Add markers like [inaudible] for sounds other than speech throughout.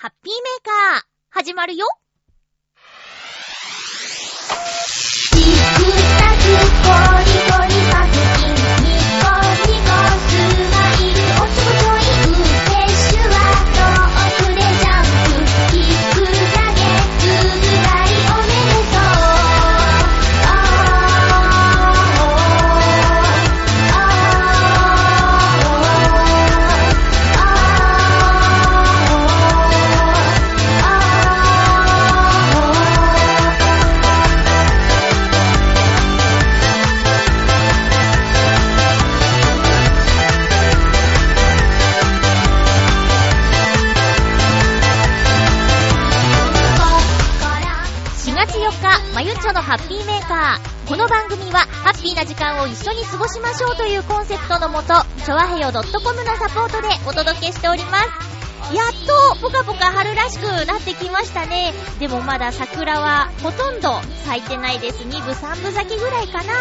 ハッピーメーカー、始まるよ。の番組は、ハッピーな時間を一緒に過ごしましょうというコンセプトのもと、ちょわへよ .com のサポートでお届けしております。やっと、ぽかぽか春らしくなってきましたね。でもまだ桜はほとんど咲いてないです。2部3部咲きぐらいかな。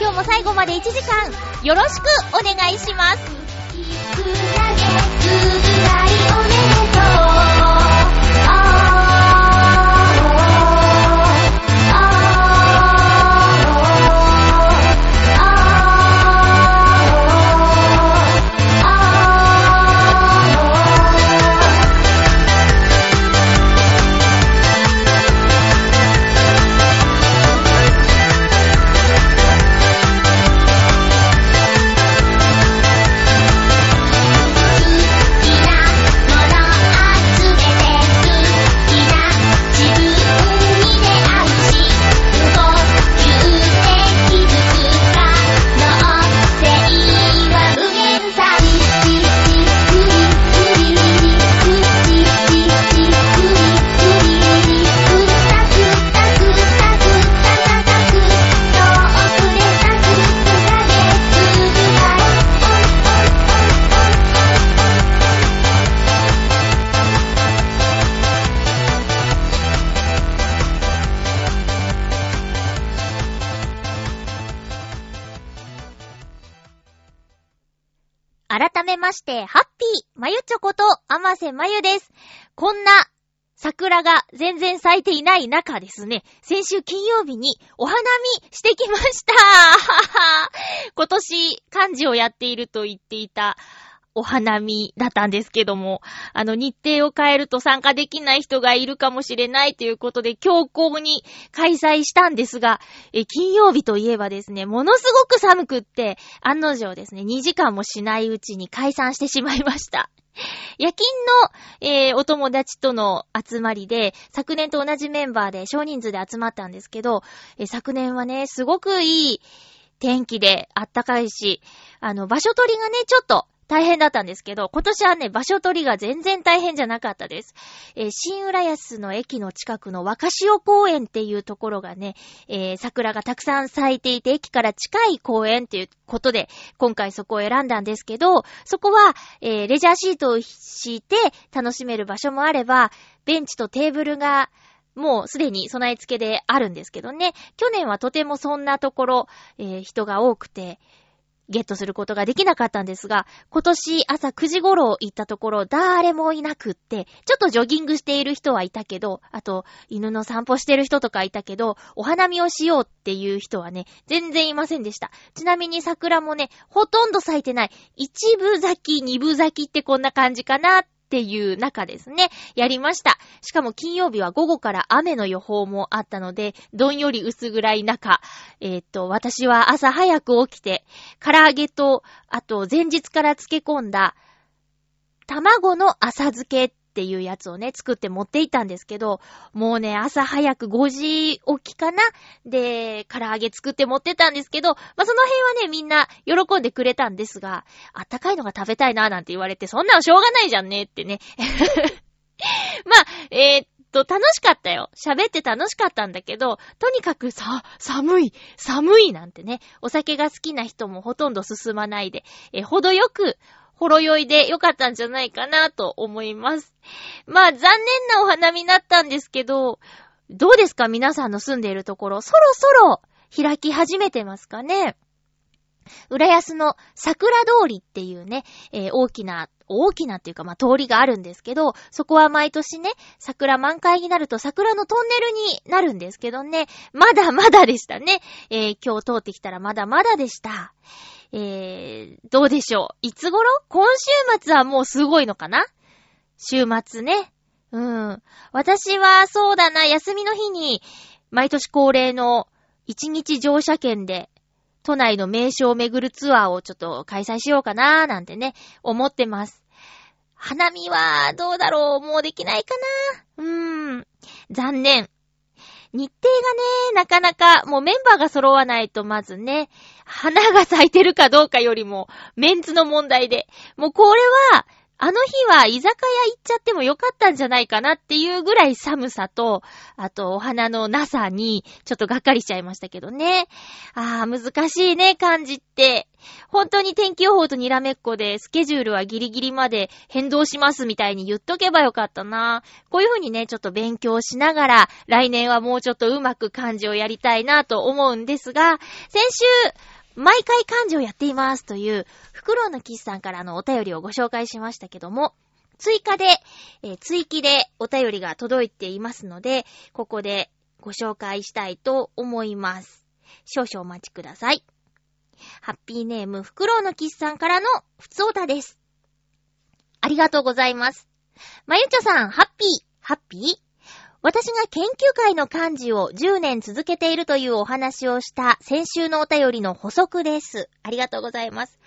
今日も最後まで1時間、よろしくお願いします。改めまして、ハッピー、まゆちょこと、あませまゆです。こんな、桜が全然咲いていない中ですね、先週金曜日にお花見してきました [laughs] 今年漢字をやっていると言っていたお花見だったんですけども、あの日程を変えると参加できない人がいるかもしれないということで強行に開催したんですが、え金曜日といえばですね、ものすごく寒くって、案の定ですね、2時間もしないうちに解散してしまいました。[laughs] 夜勤の、えーお友達との集まりで、昨年と同じメンバーで少人数で集まったんですけど、えー昨年はね、すごくいい天気であったかいし、あの、場所取りがね、ちょっと大変だったんですけど、今年はね、場所取りが全然大変じゃなかったです。えー新浦安の駅の近くの若潮公園っていうところがね、えー桜がたくさん咲いていて、駅から近い公園っていうことで、今回そこを選んだんですけど、そこは、えーレジャーシートを敷いて楽しめる場所もあれば、ベンチとテーブルがもうすでに備え付けであるんですけどね。去年はとてもそんなところ、えー人が多くて、ゲットすることができなかったんですが、今年朝9時頃行ったところ、誰もいなくって、ちょっとジョギングしている人はいたけど、あと、犬の散歩してる人とかいたけど、お花見をしようっていう人はね、全然いませんでした。ちなみに桜もね、ほとんど咲いてない。一部咲き、二部咲きってこんな感じかなっていう中ですね、やりました。しかも金曜日は午後から雨の予報もあったので、どんより薄暗い中、えーっと、私は朝早く起きて、唐揚げと、あと前日から漬け込んだ、卵の浅漬けっていうやつをね、作って持っていったんですけど、もうね、朝早く5時起きかな？で、唐揚げ作って持ってたんですけど、まあ、その辺はね、みんな喜んでくれたんですが、あったかいのが食べたいななんて言われて、そんなのしょうがないじゃんねってね。[laughs] まあ、えーっと、楽しかったよ。喋って楽しかったんだけど、とにかくさ、寒い、寒いなんてね、お酒が好きな人もほとんど進まないで、えー程よく、ほろ酔いでよかったんじゃないかなと思います。まあ、残念なお花見だったんですけど、どうですか皆さんの住んでいるところ、そろそろ開き始めてますかね？浦安の桜通りっていうね、えー、大きな、大きなっていうか、まあ、通りがあるんですけど、そこは毎年ね、桜満開になると桜のトンネルになるんですけどね、まだまだでしたね。えー、今日通ってきたらまだまだでした。えー、どうでしょう。いつ頃？今週末はもうすごいのかな？週末ね。うん。私はそうだな、休みの日に、毎年恒例の一日乗車券で都内の名所を巡るツアーをちょっと開催しようかなーなんてね、思ってます。花見はどうだろう？もうできないかな？うーん。残念。日程がね、なかなか、もうメンバーが揃わないとまずね、花が咲いてるかどうかよりも、メンツの問題で。もうこれは、あの日は居酒屋行っちゃってもよかったんじゃないかなっていうぐらい寒さと、あとお花のなさに、ちょっとがっかりしちゃいましたけどね。ああ、難しいね、漢字って。本当に天気予報とにらめっこで、スケジュールはギリギリまで変動しますみたいに言っとけばよかったな。こういう風にね、ちょっと勉強しながら、来年はもうちょっとうまく漢字をやりたいなと思うんですが、先週、毎回漢字をやっていますという、フクロウのキスさんからのお便りをご紹介しましたけども、追加で、えー、追記でお便りが届いていますので、ここでご紹介したいと思います。少々お待ちください。ハッピーネーム、フクロウのキスさんからのふつおたです。ありがとうございます。まゆちょさん、ハッピー、ハッピー？私が研究会の幹事を10年続けているというお話をした先週のお便りの補足です。ありがとうございます。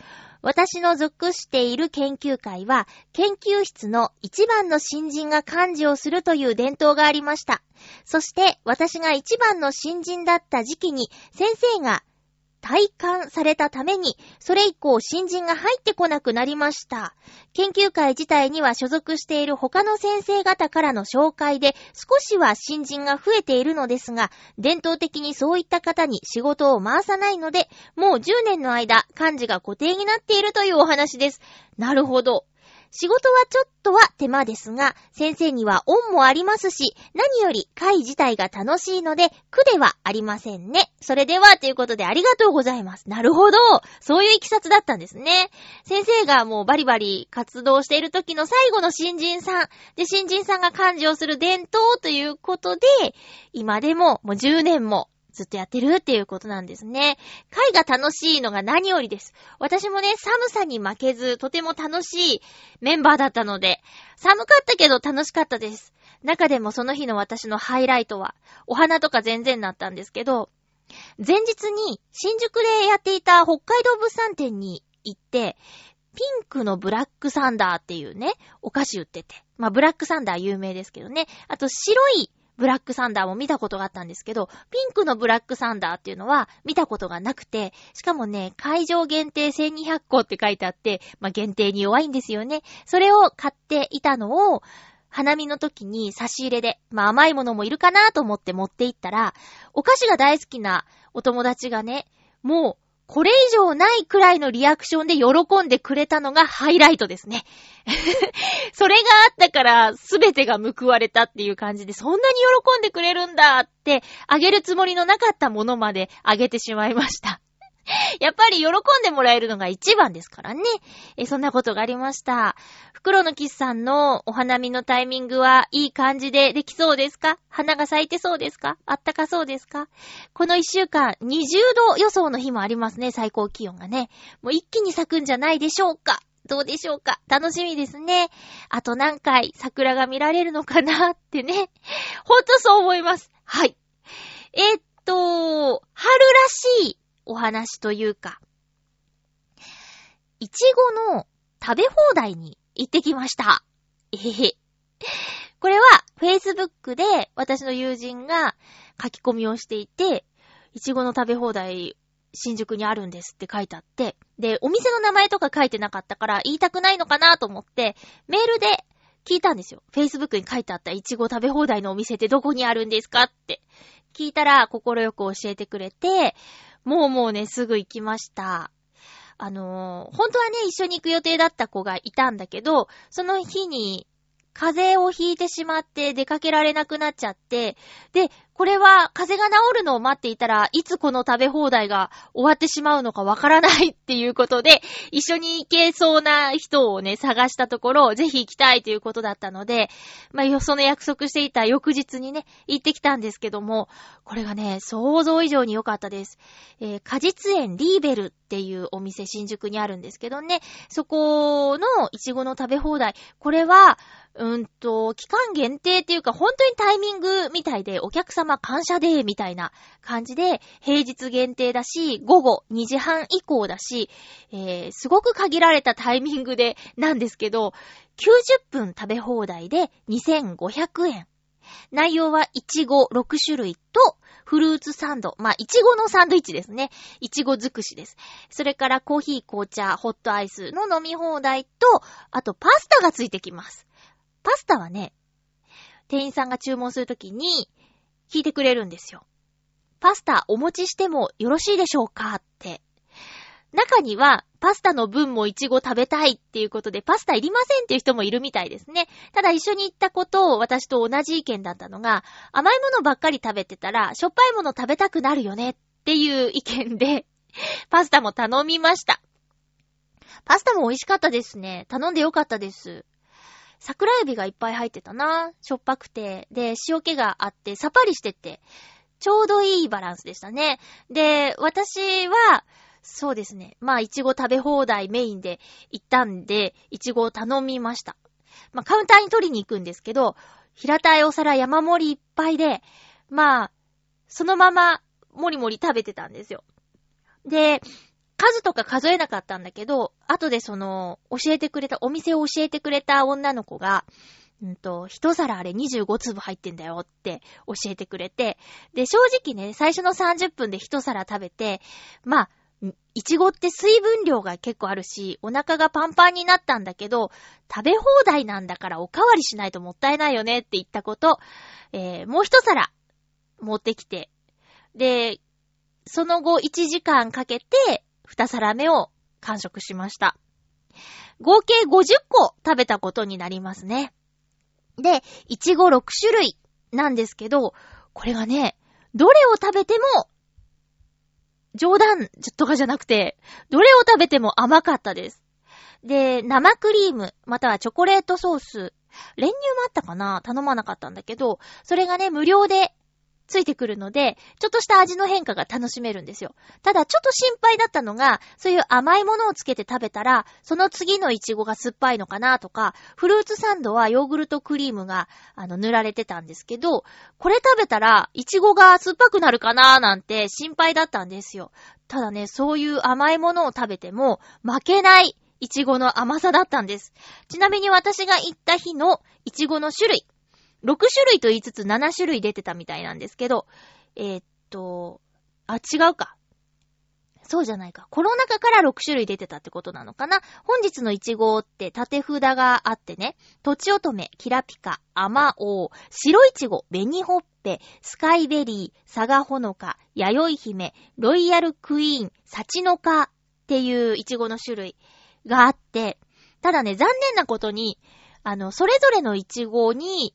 私の属している研究会は、研究室の一番の新人が幹事をするという伝統がありました。そして、私が一番の新人だった時期に、先生が体感されたために、それ以降新人が入ってこなくなりました。研究会自体には所属している他の先生方からの紹介で少しは新人が増えているのですが、伝統的にそういった方に仕事を回さないので、もう10年の間、漢字が固定になっているというお話です。なるほど。仕事はちょっとは手間ですが、先生には恩もありますし、何より会自体が楽しいので、苦ではありませんね。それでは、ということでありがとうございます。なるほど。そういういきさつだったんですね。先生がもうバリバリ活動している時の最後の新人さん。で、新人さんが漢字をする伝統ということで、今でももう10年もずっとやってるっていうことなんですね。会が楽しいのが何よりです。私もね、寒さに負けず、とても楽しいメンバーだったので、寒かったけど楽しかったです。中でもその日の私のハイライトは、お花とか全然なったんですけど、前日に新宿でやっていた北海道物産展に行って、ピンクのブラックサンダーっていうね、お菓子売ってて。まあ、ブラックサンダー有名ですけどね。あと、白いブラックサンダーも見たことがあったんですけど、ピンクのブラックサンダーっていうのは見たことがなくて、しかもね、会場限定1200個って書いてあって、まあ、限定に弱いんですよね。それを買っていたのを、花見の時に差し入れで、まあ甘いものもいるかなと思って持って行ったら、お菓子が大好きなお友達がね、もうこれ以上ないくらいのリアクションで喜んでくれたのがハイライトですね。[laughs] それがあったから全てが報われたっていう感じで、そんなに喜んでくれるんだって、あげるつもりのなかったものまであげてしまいました。[laughs] やっぱり喜んでもらえるのが一番ですからね。え、そんなことがありました。袋のキスさんのお花見のタイミングはいい感じでできそうですか？花が咲いてそうですか？あったかそうですか？この一週間20度予想の日もありますね、最高気温がね。もう一気に咲くんじゃないでしょうか？どうでしょうか？楽しみですね。あと何回桜が見られるのかなってね。ほんとそう思います。はい。え、っと、春らしいお話というか、いちごの食べ放題に行ってきました。えへへ。これは、Facebook で私の友人が書き込みをしていて、いちごの食べ放題新宿にあるんですって書いてあって、で、お店の名前とか書いてなかったから言いたくないのかなと思って、メールで聞いたんですよ。Facebook に書いてあったいちご食べ放題のお店ってどこにあるんですかって。聞いたら、心よく教えてくれて、もうもうね、すぐ行きました。あのー、本当はね、一緒に行く予定だった子がいたんだけど、その日に風邪をひいてしまって出かけられなくなっちゃって、で、これは風邪が治るのを待っていたらいつこの食べ放題が終わってしまうのかわからないっていうことで、[laughs] 一緒に行けそうな人をね、探したところ、ぜひ行きたいということだったので、まあよ、その約束していた翌日にね、行ってきたんですけども、これがね、想像以上に良かったです。えー、果実園リーベルっていうお店新宿にあるんですけどね、そこのいちごの食べ放題、これは、うんと、期間限定っていうか、本当にタイミングみたいで、お客様感謝デーみたいな感じで、平日限定だし、午後2時半以降だし、えー、すごく限られたタイミングで、なんですけど、90分食べ放題で2500円。内容はいちご6種類と、フルーツサンド。まあ、いちごのサンドイッチですね。いちご尽くしです。それからコーヒー、紅茶、ホットアイスの飲み放題と、あとパスタがついてきます。パスタはね、店員さんが注文するときに聞いてくれるんですよ。パスタお持ちしてもよろしいでしょうかって。中には、パスタの分もイチゴ食べたいっていうことで、パスタいりませんっていう人もいるみたいですね。ただ一緒に行ったことを私と同じ意見だったのが、甘いものばっかり食べてたら、しょっぱいもの食べたくなるよねっていう意見で、[laughs] パスタも頼みました。パスタも美味しかったですね。頼んでよかったです。桜エビがいっぱい入ってたな。しょっぱくて、で、塩気があって、さっぱりしてて、ちょうどいいバランスでしたね。で、私は、そうですね。まあ、いちご食べ放題メインで行ったんで、いちごを頼みました。まあ、カウンターに取りに行くんですけど、平たいお皿山盛りいっぱいで、まあ、そのまま、もりもり食べてたんですよ。で、数とか数えなかったんだけど、後でその、教えてくれた、お店を教えてくれた女の子が、うんと、一皿あれ25粒入ってんだよって教えてくれて、で、正直ね、最初の30分で一皿食べて、まあ、いちごって水分量が結構あるし、お腹がパンパンになったんだけど、食べ放題なんだからおかわりしないともったいないよねって言ったこと、えー、もう一皿持ってきて、で、その後1時間かけて、二皿目を完食しました。合計50個食べたことになりますね。で、いちご6種類なんですけど、これがね、どれを食べても、冗談とかじゃなくて、どれを食べても甘かったです。で、生クリーム、またはチョコレートソース、練乳もあったかな？頼まなかったんだけど、それがね、無料でついてくるので、ちょっとした味の変化が楽しめるんですよ。ただ、ちょっと心配だったのが、そういう甘いものをつけて食べたら、その次のイチゴが酸っぱいのかなとか、フルーツサンドはヨーグルトクリームが、あの、塗られてたんですけど、これ食べたら、イチゴが酸っぱくなるかななんて心配だったんですよ。ただね、そういう甘いものを食べても、負けないイチゴの甘さだったんです。ちなみに私が行った日のイチゴの種類、6種類と言いつつ7種類出てたみたいなんですけど、えー、っと、あ、違うか。そうじゃないか。この中から6種類出てたってことなのかな本日のイチゴって縦札があってね、とちおとめ、キラピカ、アマオウ、白イチゴ、ベニホッペ、スカイベリー、サガホノカ、ヤヨイヒメ、ロイヤルクイーン、サチノカっていうイチゴの種類があって、ただね、残念なことに、あの、それぞれのイチゴに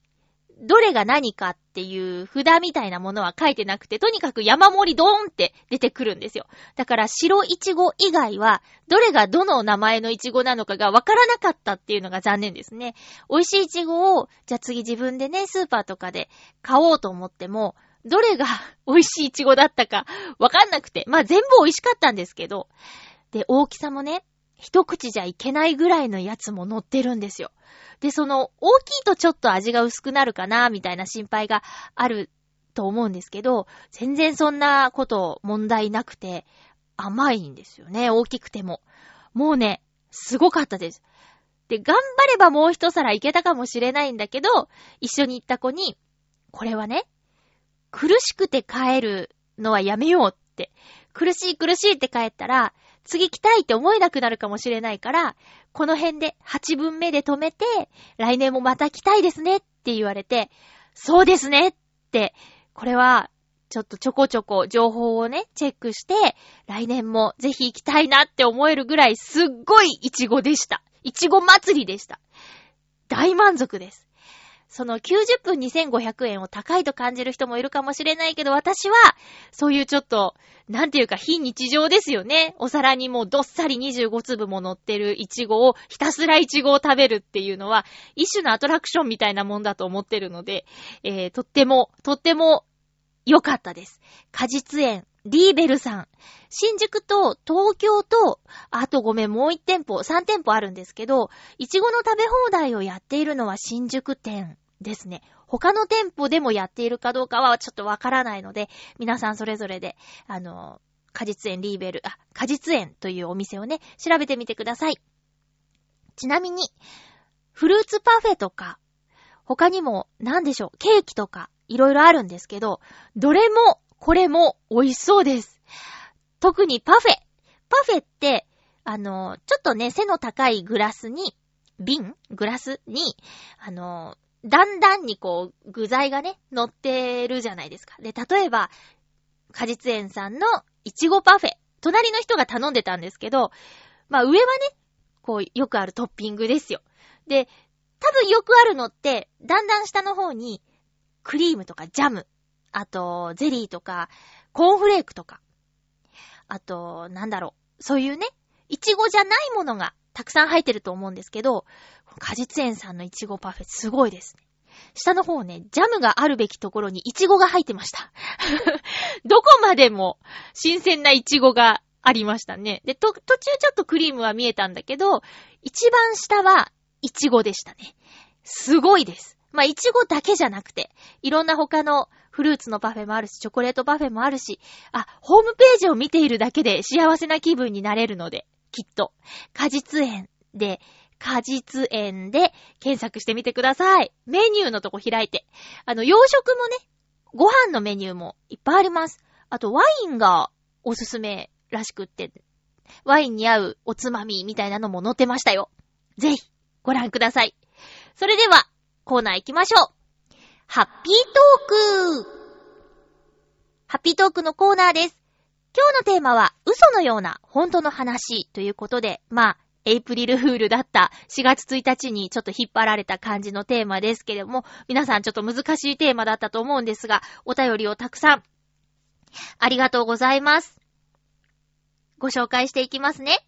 どれが何かっていう札みたいなものは書いてなくて、とにかく山盛りドーンって出てくるんですよ。だから白いちご以外は、どれがどの名前のいちごなのかがわからなかったっていうのが残念ですね。美味しいいちごを、じゃあ次自分でね、スーパーとかで買おうと思っても、どれが美味しいいちごだったかわかんなくて。まあ全部美味しかったんですけど。で、大きさもね、一口じゃいけないぐらいのやつも乗ってるんですよ。で、その、大きいとちょっと味が薄くなるかな、みたいな心配があると思うんですけど、全然そんなこと問題なくて、甘いんですよね、大きくても。もうね、すごかったです。で、頑張ればもう一皿いけたかもしれないんだけど、一緒に行った子に、これはね、苦しくて帰るのはやめようって、苦しい苦しいって帰ったら、次来たいって思えなくなるかもしれないから、この辺で8分目で止めて、来年もまた来たいですねって言われて、そうですねって、これは、ちょっとちょこちょこ情報をね、チェックして、来年もぜひ行きたいなって思えるぐらいすっごいイチゴでした。イチゴ祭りでした。大満足です。その90分2500円を高いと感じる人もいるかもしれないけど、私は、そういうちょっと、なんていうか非日常ですよね。お皿にもうどっさり25粒も乗ってるイチゴを、ひたすらイチゴを食べるっていうのは、一種のアトラクションみたいなもんだと思ってるので、えー、とっても、とっても良かったです。果実園、リーベルさん。新宿と東京と、あとごめん、もう一店舗、三店舗あるんですけど、いちごの食べ放題をやっているのは新宿店ですね。他の店舗でもやっているかどうかはちょっとわからないので、皆さんそれぞれで、あの、果実園リーベル、あ、果実園というお店をね、調べてみてください。ちなみに、フルーツパフェとか、他にも、なんでしょう、ケーキとか、いろいろあるんですけど、どれも、これも美味しそうです。特にパフェ。パフェって、あの、ちょっとね、背の高いグラスに、瓶グラスに、あの、だんだんにこう、具材がね、乗ってるじゃないですか。で、例えば、果実園さんのいちごパフェ。隣の人が頼んでたんですけど、まあ上はね、こう、よくあるトッピングですよ。で、多分よくあるのって、だんだん下の方に、クリームとかジャム、あと、ゼリーとか、コーンフレークとか、あと、なんだろう、そういうね、いちごじゃないものがたくさん入ってると思うんですけど、果実園さんのいちごパフェすごいですね。下の方ね、ジャムがあるべきところにイチゴが入ってました。[laughs] どこまでも新鮮なイチゴがありましたね。で、と、途中ちょっとクリームは見えたんだけど、一番下はイチゴでしたね。すごいです。まあ、イチゴだけじゃなくて、いろんな他のフルーツのパフェもあるし、チョコレートパフェもあるし、あ、ホームページを見ているだけで幸せな気分になれるので、きっと。果実園で、果実園で検索してみてください。メニューのとこ開いて。あの、洋食もね、ご飯のメニューもいっぱいあります。あと、ワインがおすすめらしくって、ワインに合うおつまみみたいなのも載ってましたよ。ぜひ、ご覧ください。それでは、コーナー行きましょう。ハッピートークハッピートークのコーナーです。今日のテーマは、嘘のような本当の話ということで、まあ、エイプリルフールだった4月1日にちょっと引っ張られた感じのテーマですけれども、皆さんちょっと難しいテーマだったと思うんですが、お便りをたくさん、ありがとうございます。ご紹介していきますね。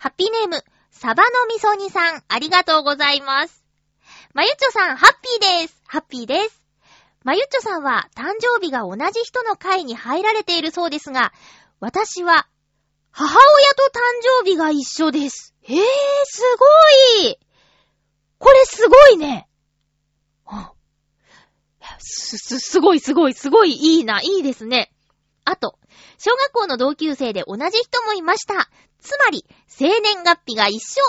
ハッピーネーム、サバのみそ煮さん、ありがとうございます。まゆっちょさん、ハッピーです。ハッピーです。まゆっちょさんは誕生日が同じ人の会に入られているそうですが、私は母親と誕生日が一緒です。えー、すごいこれすごいね。す、す、すごいすごいすごいいいな、いいですね。あと、小学校の同級生で同じ人もいました。つまり、生年月日が一緒。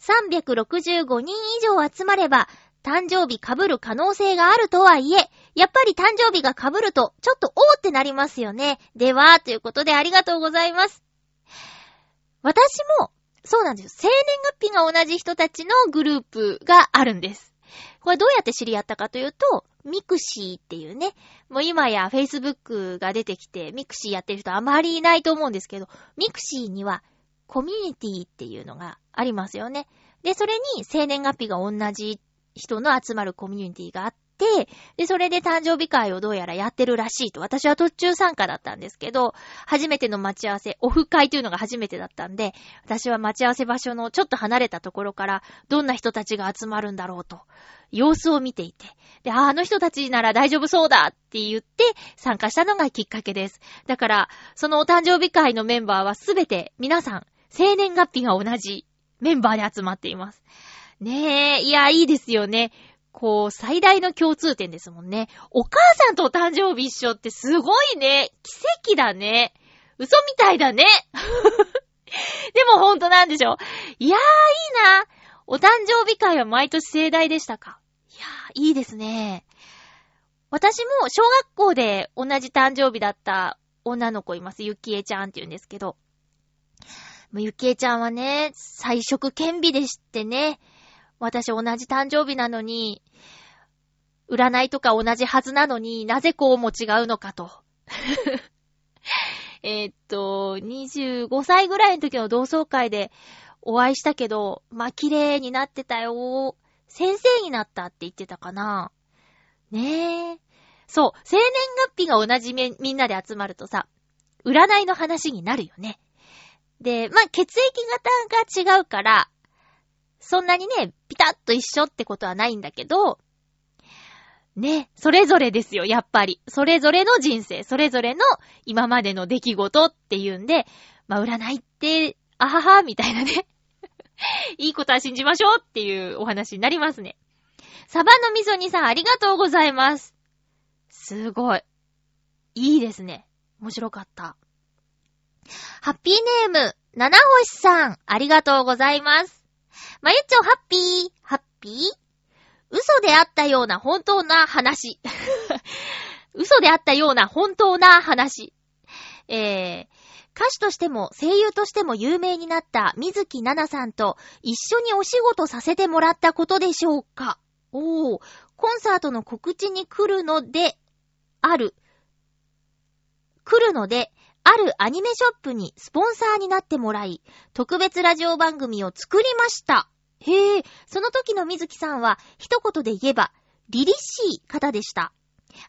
365人以上集まれば、誕生日被る可能性があるとはいえ、やっぱり誕生日が被ると、ちょっとおーってなりますよね。では、ということでありがとうございます。私も、そうなんですよ。生年月日が同じ人たちのグループがあるんです。これどうやって知り合ったかというと、 mixi っていうね、もう今や Facebook が出てきて、 mixi やってる人あまりいないと思うんですけど、 mixi にはコミュニティっていうのがありますよね。で、それに生年月日が同じ人の集まるコミュニティがあって、で、それで誕生日会をどうやらやってるらしいと。私は途中参加だったんですけど、初めての待ち合わせ、オフ会というのが初めてだったんで、私は待ち合わせ場所のちょっと離れたところから、どんな人たちが集まるんだろうと、様子を見ていて、で、あ、あの人たちなら大丈夫そうだって言って参加したのがきっかけです。だから、そのお誕生日会のメンバーはすべて皆さん、生年月日が同じメンバーで集まっています。ねえ、いや、いいですよね。こう、最大の共通点ですもんね。お母さんとお誕生日一緒ってすごいね。奇跡だね。嘘みたいだね。[laughs] でもほんとなんでしょいやー、いいな。お誕生日会は毎年盛大でしたかいやー、いいですね。私も小学校で同じ誕生日だった女の子います。ゆきえちゃんって言うんですけど。ゆきえちゃんはね、最色兼備でしてね。私同じ誕生日なのに、占いとか同じはずなのになぜこうも違うのかと。[laughs] えっと、25歳ぐらいの時の同窓会でお会いしたけど、まあ、綺麗になってたよ。先生になったって言ってたかな。ねえ。そう、生年月日が同じみんなで集まるとさ、占いの話になるよね。で、まあ、血液型が違うから、そんなにね、ピタッと一緒ってことはないんだけど、ね、それぞれですよ、やっぱり。それぞれの人生、それぞれの今までの出来事っていうんで、まあ、占いって、あはは、みたいなね。[laughs] いいことは信じましょうっていうお話になりますね。サバの味噌煮さん、ありがとうございます。すごい。いいですね。面白かった。ハッピーネーム、七星さん、ありがとうございます。まゆっちょ、ハッピー、ハッピー？嘘であったような本当な話。[laughs] 嘘であったような本当な話。えー、歌手としても声優としても有名になった水木奈々さんと一緒にお仕事させてもらったことでしょうかおー、コンサートの告知に来るので、ある。来るので、あるアニメショップにスポンサーになってもらい、特別ラジオ番組を作りました。へえ、その時の水木さんは一言で言えば、凛々しい方でした。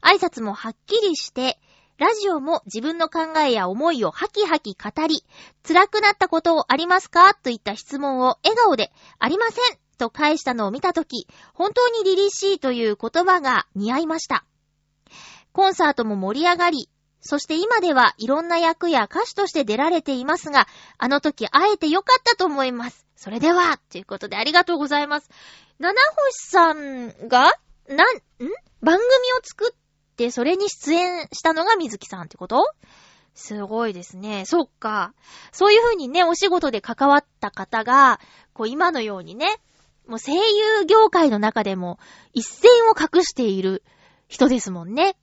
挨拶もはっきりして、ラジオも自分の考えや思いをハキハキ語り、辛くなったことありますか？といった質問を笑顔で、ありませんと返したのを見たとき、本当に凛々しいという言葉が似合いました。コンサートも盛り上がり、そして今ではいろんな役や歌手として出られていますが、あの時会えてよかったと思います。それでは、ということでありがとうございます。七星さんが、なん、ん？番組を作って、それに出演したのが水木さんってこと？すごいですね。そっか。そういう風にね、お仕事で関わった方が、こう今のようにね、もう声優業界の中でも一線を隠している人ですもんね。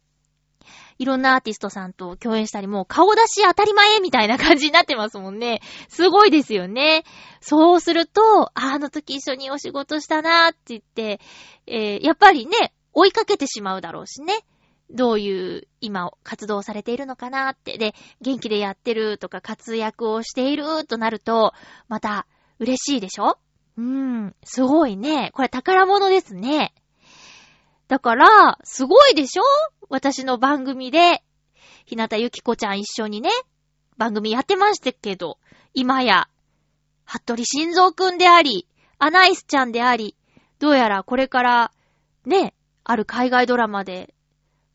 いろんなアーティストさんと共演したり、もう顔出し当たり前みたいな感じになってますもんね。すごいですよね。そうすると、あ、の時一緒にお仕事したなーって言って、えー、やっぱりね、追いかけてしまうだろうしね。どういう今活動されているのかなーって。で、元気でやってるとか活躍をしているとなると、また嬉しいでしょ？うーん、すごいね。これ宝物ですね。だから、すごいでしょ？私の番組で、ひなたゆきこちゃん一緒にね、番組やってましたけど、今や、はっとりしんぞうくんであり、アナイスちゃんであり、どうやらこれから、ね、ある海外ドラマで、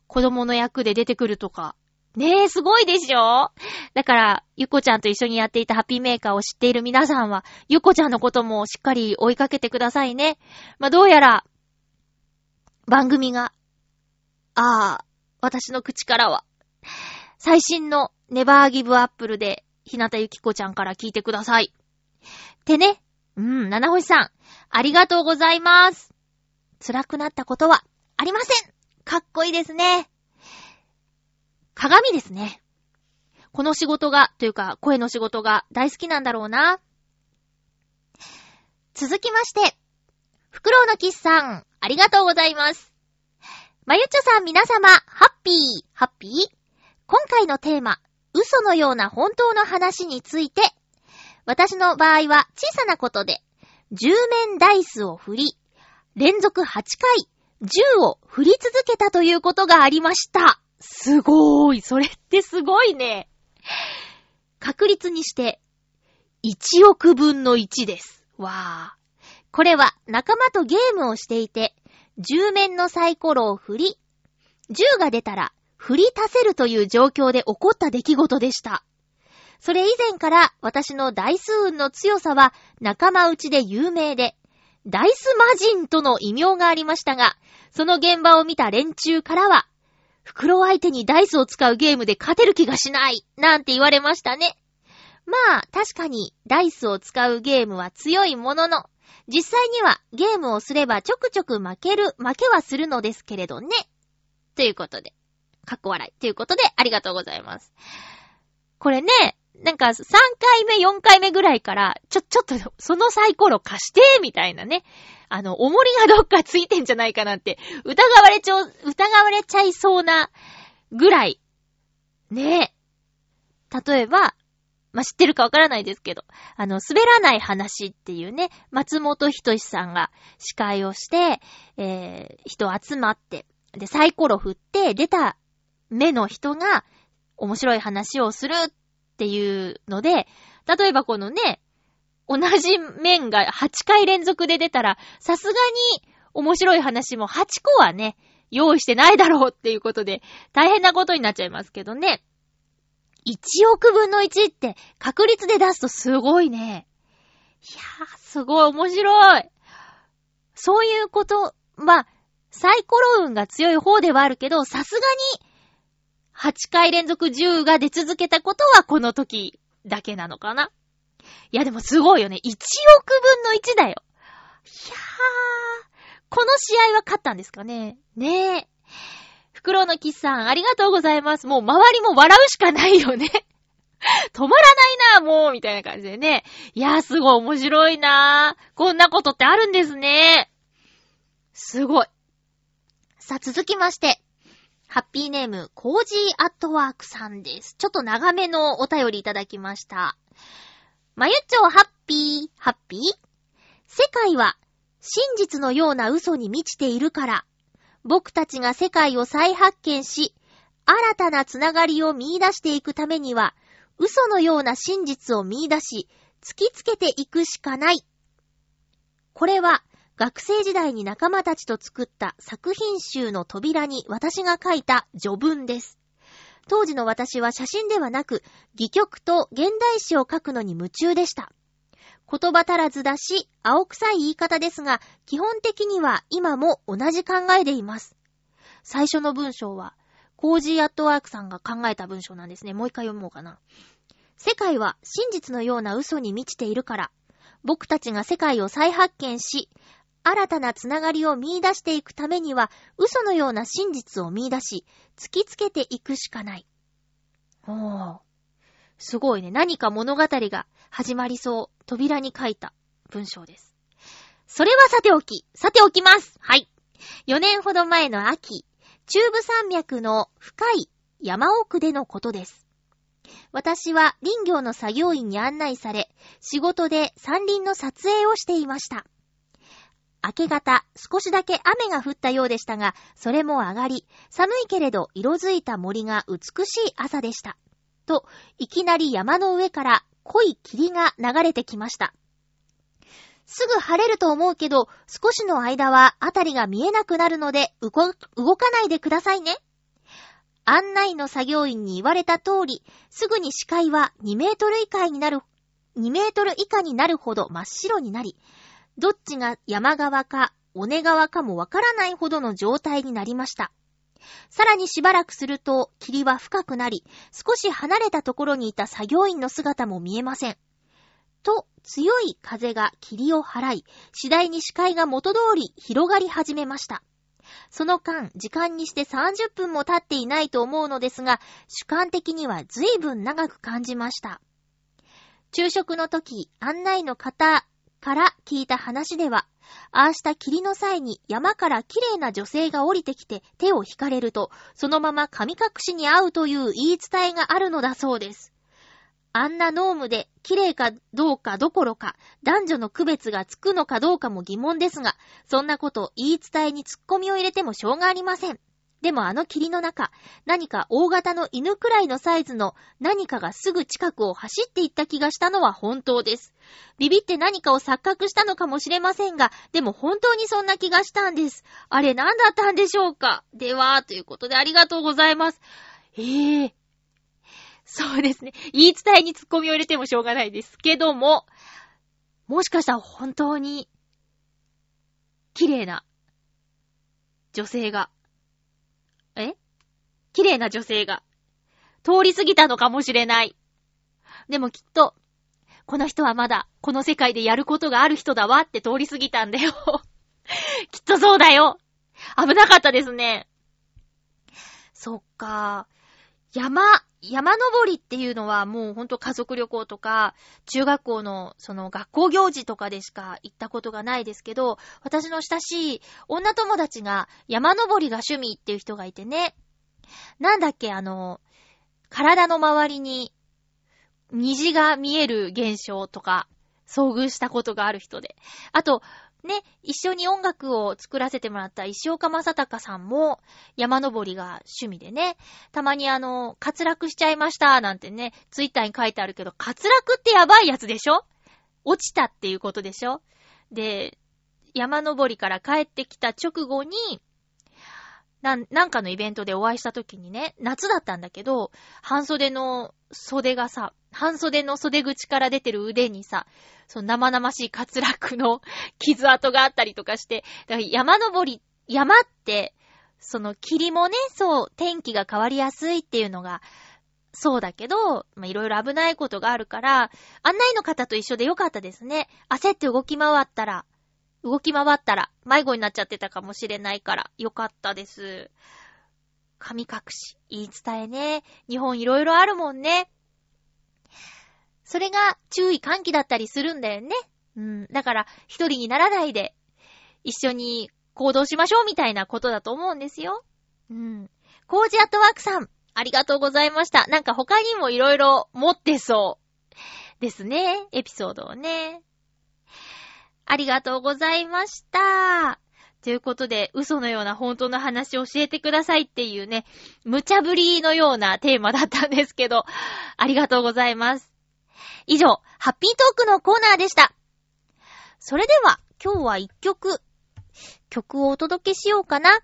子供の役で出てくるとか。ねえ、すごいでしょ？だから、ゆこちゃんと一緒にやっていたハッピーメーカーを知っている皆さんは、ゆこちゃんのこともしっかり追いかけてくださいね。まあ、どうやら、番組が、ああ、私の口からは、最新のネバーギブアップルで、ひなたゆきこちゃんから聞いてください。てね、うん、七星さん、ありがとうございます。辛くなったことはありません。かっこいいですね。鏡ですね。この仕事が、というか、声の仕事が大好きなんだろうな。続きまして、フクロウのキスさん、ありがとうございます。まゆちょさん皆様、ハッピー、ハッピー？今回のテーマ、嘘のような本当の話について、私の場合は小さなことで、10面ダイスを振り、連続8回、10を振り続けたということがありました。すごーい。それってすごいね。確率にして、1億分の1です。わー。これは仲間とゲームをしていて、10面のサイコロを振り、10が出たら振り足せるという状況で起こった出来事でした。それ以前から私のダイス運の強さは仲間内で有名で、ダイス魔人との異名がありましたが、その現場を見た連中からは、袋相手にダイスを使うゲームで勝てる気がしないなんて言われましたね。まあ、確かにダイスを使うゲームは強いものの、実際にはゲームをすればちょくちょく負ける、負けはするのですけれどね。ということで。かっこ笑い。ということで、ありがとうございます。これね、なんか3回目、4回目ぐらいから、ちょ、ちょっと、そのサイコロ貸して、みたいなね。あの、重りがどっかついてんじゃないかなって、疑われちゃ、疑われちゃいそうなぐらい。ねえ。例えば、まあ、知ってるかわからないですけど、あの、滑らない話っていうね、松本人志さんが司会をして、えー、人集まって、で、サイコロ振って、出た目の人が面白い話をするっていうので、例えばこのね、同じ面が8回連続で出たら、さすがに面白い話も8個はね、用意してないだろうっていうことで、大変なことになっちゃいますけどね。1億分の1って確率で出すとすごいね。いやー、すごい面白い。そういうこと、まあ、サイコロ運が強い方ではあるけど、さすがに、8回連続10が出続けたことはこの時だけなのかな。いやでもすごいよね。1億分の1だよ。いやー、この試合は勝ったんですかね。ねえ。袋のキスさん、ありがとうございます。もう周りも笑うしかないよね。[laughs] 止まらないなもう、みたいな感じでね。いやー、すごい面白いなこんなことってあるんですね。すごい。さあ、続きまして。ハッピーネーム、コージーアットワークさんです。ちょっと長めのお便りいただきました。まゆっちょハッピー、ハッピー？世界は真実のような嘘に満ちているから、僕たちが世界を再発見し、新たなつながりを見出していくためには、嘘のような真実を見出し、突きつけていくしかない。これは、学生時代に仲間たちと作った作品集の扉に私が書いた序文です。当時の私は写真ではなく、戯曲と現代詩を書くのに夢中でした。言葉足らずだし、青臭い言い方ですが、基本的には今も同じ考えでいます。最初の文章は、コージーアットワークさんが考えた文章なんですね。もう一回読もうかな。世界は真実のような嘘に満ちているから、僕たちが世界を再発見し、新たなつながりを見出していくためには、嘘のような真実を見出し、突きつけていくしかない。おー。すごいね。何か物語が始まりそう。扉に書いた文章です。それはさておき、さておきますはい。4年ほど前の秋、中部山脈の深い山奥でのことです。私は林業の作業員に案内され、仕事で山林の撮影をしていました。明け方、少しだけ雨が降ったようでしたが、それも上がり、寒いけれど色づいた森が美しい朝でした。と、いきなり山の上から濃い霧が流れてきました。すぐ晴れると思うけど、少しの間はあたりが見えなくなるので、動かないでくださいね。案内の作業員に言われた通り、すぐに視界は2メートル以下になる、2メートル以下になるほど真っ白になり、どっちが山側か尾根側かもわからないほどの状態になりました。さらにしばらくすると霧は深くなり、少し離れたところにいた作業員の姿も見えません。と、強い風が霧を払い、次第に視界が元通り広がり始めました。その間、時間にして30分も経っていないと思うのですが、主観的には随分長く感じました。昼食の時、案内の方から聞いた話では、ああした霧の際に山から綺麗な女性が降りてきて手を引かれると、そのまま神隠しに会うという言い伝えがあるのだそうです。あんなノームで綺麗かどうかどころか、男女の区別がつくのかどうかも疑問ですが、そんなこと言い伝えに突っ込みを入れてもしょうがありません。でもあの霧の中、何か大型の犬くらいのサイズの何かがすぐ近くを走っていった気がしたのは本当です。ビビって何かを錯覚したのかもしれませんが、でも本当にそんな気がしたんです。あれ何だったんでしょうか？では、ということでありがとうございます。ええー、そうですね。言い伝えに突っ込みを入れてもしょうがないですけども、もしかしたら本当に、綺麗な女性がえ？綺麗な女性が、通り過ぎたのかもしれない。でもきっと、この人はまだ、この世界でやることがある人だわって通り過ぎたんだよ。[laughs] きっとそうだよ。危なかったですね。そっか。山、山登りっていうのはもうほんと家族旅行とか、中学校のその学校行事とかでしか行ったことがないですけど、私の親しい女友達が山登りが趣味っていう人がいてね。なんだっけ、あの、体の周りに虹が見える現象とか、遭遇したことがある人で。あと、ね、一緒に音楽を作らせてもらった石岡正隆さんも山登りが趣味でね、たまにあの、滑落しちゃいましたなんてね、ツイッターに書いてあるけど、滑落ってやばいやつでしょ？落ちたっていうことでしょ？で、山登りから帰ってきた直後に、なん、なんかのイベントでお会いした時にね、夏だったんだけど、半袖の袖がさ、半袖の袖口から出てる腕にさ、その生々しい滑落の [laughs] 傷跡があったりとかして、だから山登り、山って、その霧もね、そう、天気が変わりやすいっていうのが、そうだけど、ま、いろいろ危ないことがあるから、案内の方と一緒でよかったですね。焦って動き回ったら、動き回ったら、迷子になっちゃってたかもしれないから、よかったです。神隠し、言い伝えね。日本いろいろあるもんね。それが注意喚起だったりするんだよね。うん。だから、一人にならないで、一緒に行動しましょうみたいなことだと思うんですよ。うん。コージアットワークさん、ありがとうございました。なんか他にもいろいろ持ってそう。ですね。エピソードをね。ありがとうございました。ということで、嘘のような本当の話を教えてくださいっていうね、無茶ぶりのようなテーマだったんですけど、ありがとうございます。以上、ハッピートークのコーナーでした。それでは、今日は一曲、曲をお届けしようかな。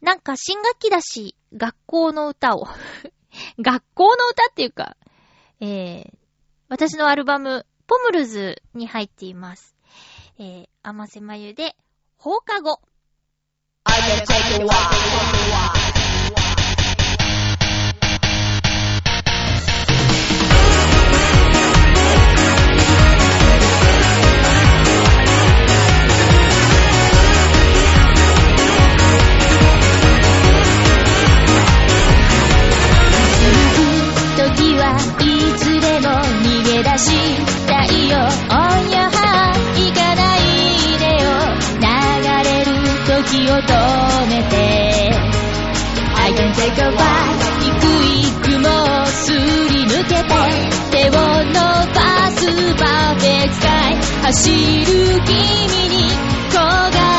なんか新学期だし、学校の歌を [laughs] 学校の歌っていうか、えー、私のアルバム、ポムルズに入っています。えー、甘瀬まゆで、放課後。時はいつでも逃げ出しを止めて。I can take a ride いくいくもすり抜けて。手を伸ばすパーフェクトスカイ走る君に焦が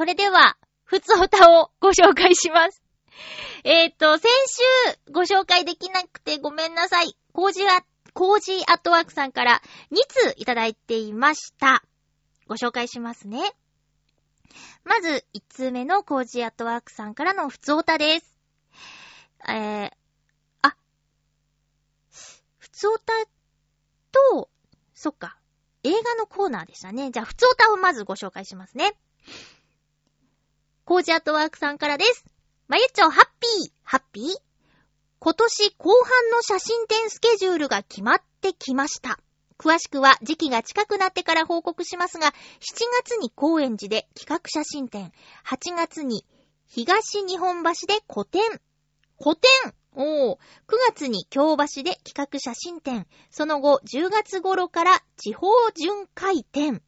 それでは、ふつおたをご紹介します。[laughs] えっ、ー、と、先週ご紹介できなくてごめんなさい。コージア、コージアットワークさんから2通いただいていました。ご紹介しますね。まず、1通目のコージアットワークさんからのふつおたです。えー、あ、ふつおたと、そっか、映画のコーナーでしたね。じゃあ、ふつおたをまずご紹介しますね。コージアットワークさんからです。まゆちょ、ハッピー、ハッピー？今年後半の写真展スケジュールが決まってきました。詳しくは時期が近くなってから報告しますが、7月に高円寺で企画写真展、8月に東日本橋で個展、個展。おー、9月に京橋で企画写真展、その後10月頃から地方巡回展。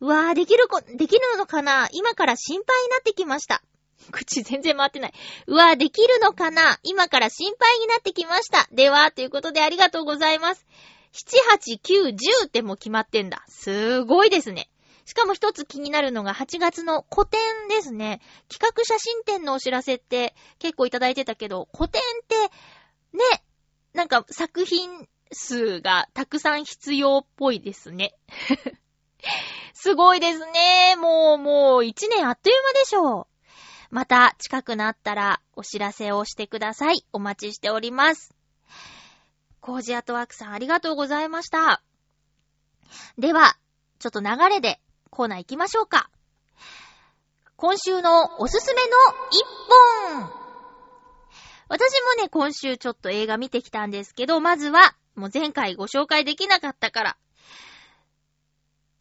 うわー、できるこ、できるのかな？今から心配になってきました。[laughs] 口全然回ってない。うわー、できるのかな？今から心配になってきました。では、ということでありがとうございます。7、8、9、10ってもう決まってんだ。すごいですね。しかも一つ気になるのが8月の古典ですね。企画写真展のお知らせって結構いただいてたけど、古典って、ね、なんか作品数がたくさん必要っぽいですね。すごいですね。もう、もう、一年あっという間でしょう。また、近くなったら、お知らせをしてください。お待ちしております。コージアトワークさん、ありがとうございました。では、ちょっと流れで、コーナー行きましょうか。今週のおすすめの一本私もね、今週ちょっと映画見てきたんですけど、まずは、もう前回ご紹介できなかったから、